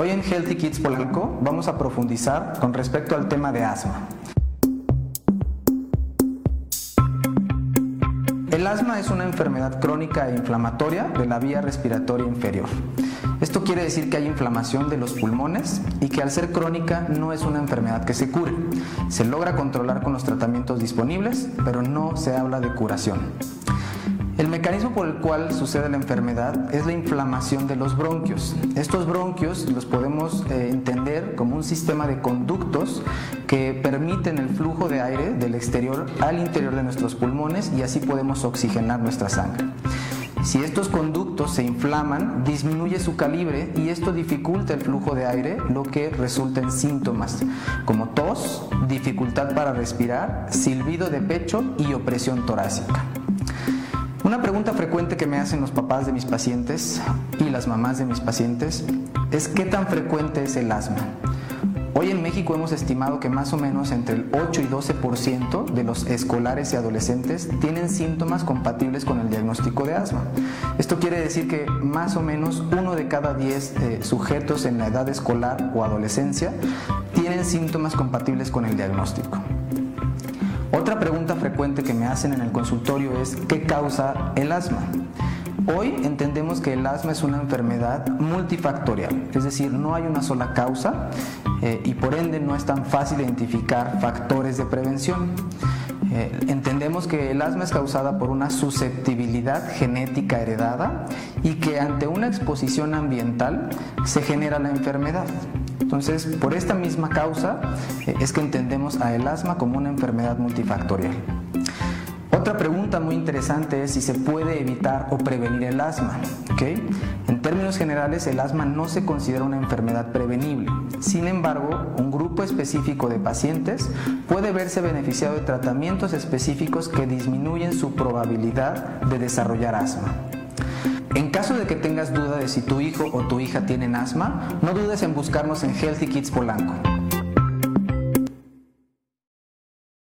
Hoy en Healthy Kids Polanco vamos a profundizar con respecto al tema de asma. El asma es una enfermedad crónica e inflamatoria de la vía respiratoria inferior. Esto quiere decir que hay inflamación de los pulmones y que al ser crónica no es una enfermedad que se cure. Se logra controlar con los tratamientos disponibles, pero no se habla de curación. El mecanismo por el cual sucede la enfermedad es la inflamación de los bronquios. Estos bronquios los podemos eh, entender como un sistema de conductos que permiten el flujo de aire del exterior al interior de nuestros pulmones y así podemos oxigenar nuestra sangre. Si estos conductos se inflaman, disminuye su calibre y esto dificulta el flujo de aire, lo que resulta en síntomas como tos, dificultad para respirar, silbido de pecho y opresión torácica. Una pregunta frecuente que me hacen los papás de mis pacientes y las mamás de mis pacientes es qué tan frecuente es el asma. Hoy en México hemos estimado que más o menos entre el 8 y 12% de los escolares y adolescentes tienen síntomas compatibles con el diagnóstico de asma. Esto quiere decir que más o menos uno de cada 10 eh, sujetos en la edad escolar o adolescencia tienen síntomas compatibles con el diagnóstico. Otra pregunta frecuente que me hacen en el consultorio es ¿qué causa el asma? Hoy entendemos que el asma es una enfermedad multifactorial, es decir, no hay una sola causa eh, y por ende no es tan fácil identificar factores de prevención. Eh, entendemos que el asma es causada por una susceptibilidad genética heredada y que ante una exposición ambiental se genera la enfermedad. Entonces, por esta misma causa eh, es que entendemos a el asma como una enfermedad multifactorial. Otra pregunta muy interesante es si se puede evitar o prevenir el asma. En términos generales, el asma no se considera una enfermedad prevenible. Sin embargo, un grupo específico de pacientes puede verse beneficiado de tratamientos específicos que disminuyen su probabilidad de desarrollar asma. De que tengas duda de si tu hijo o tu hija tienen asma, no dudes en buscarnos en Healthy Kids Polanco.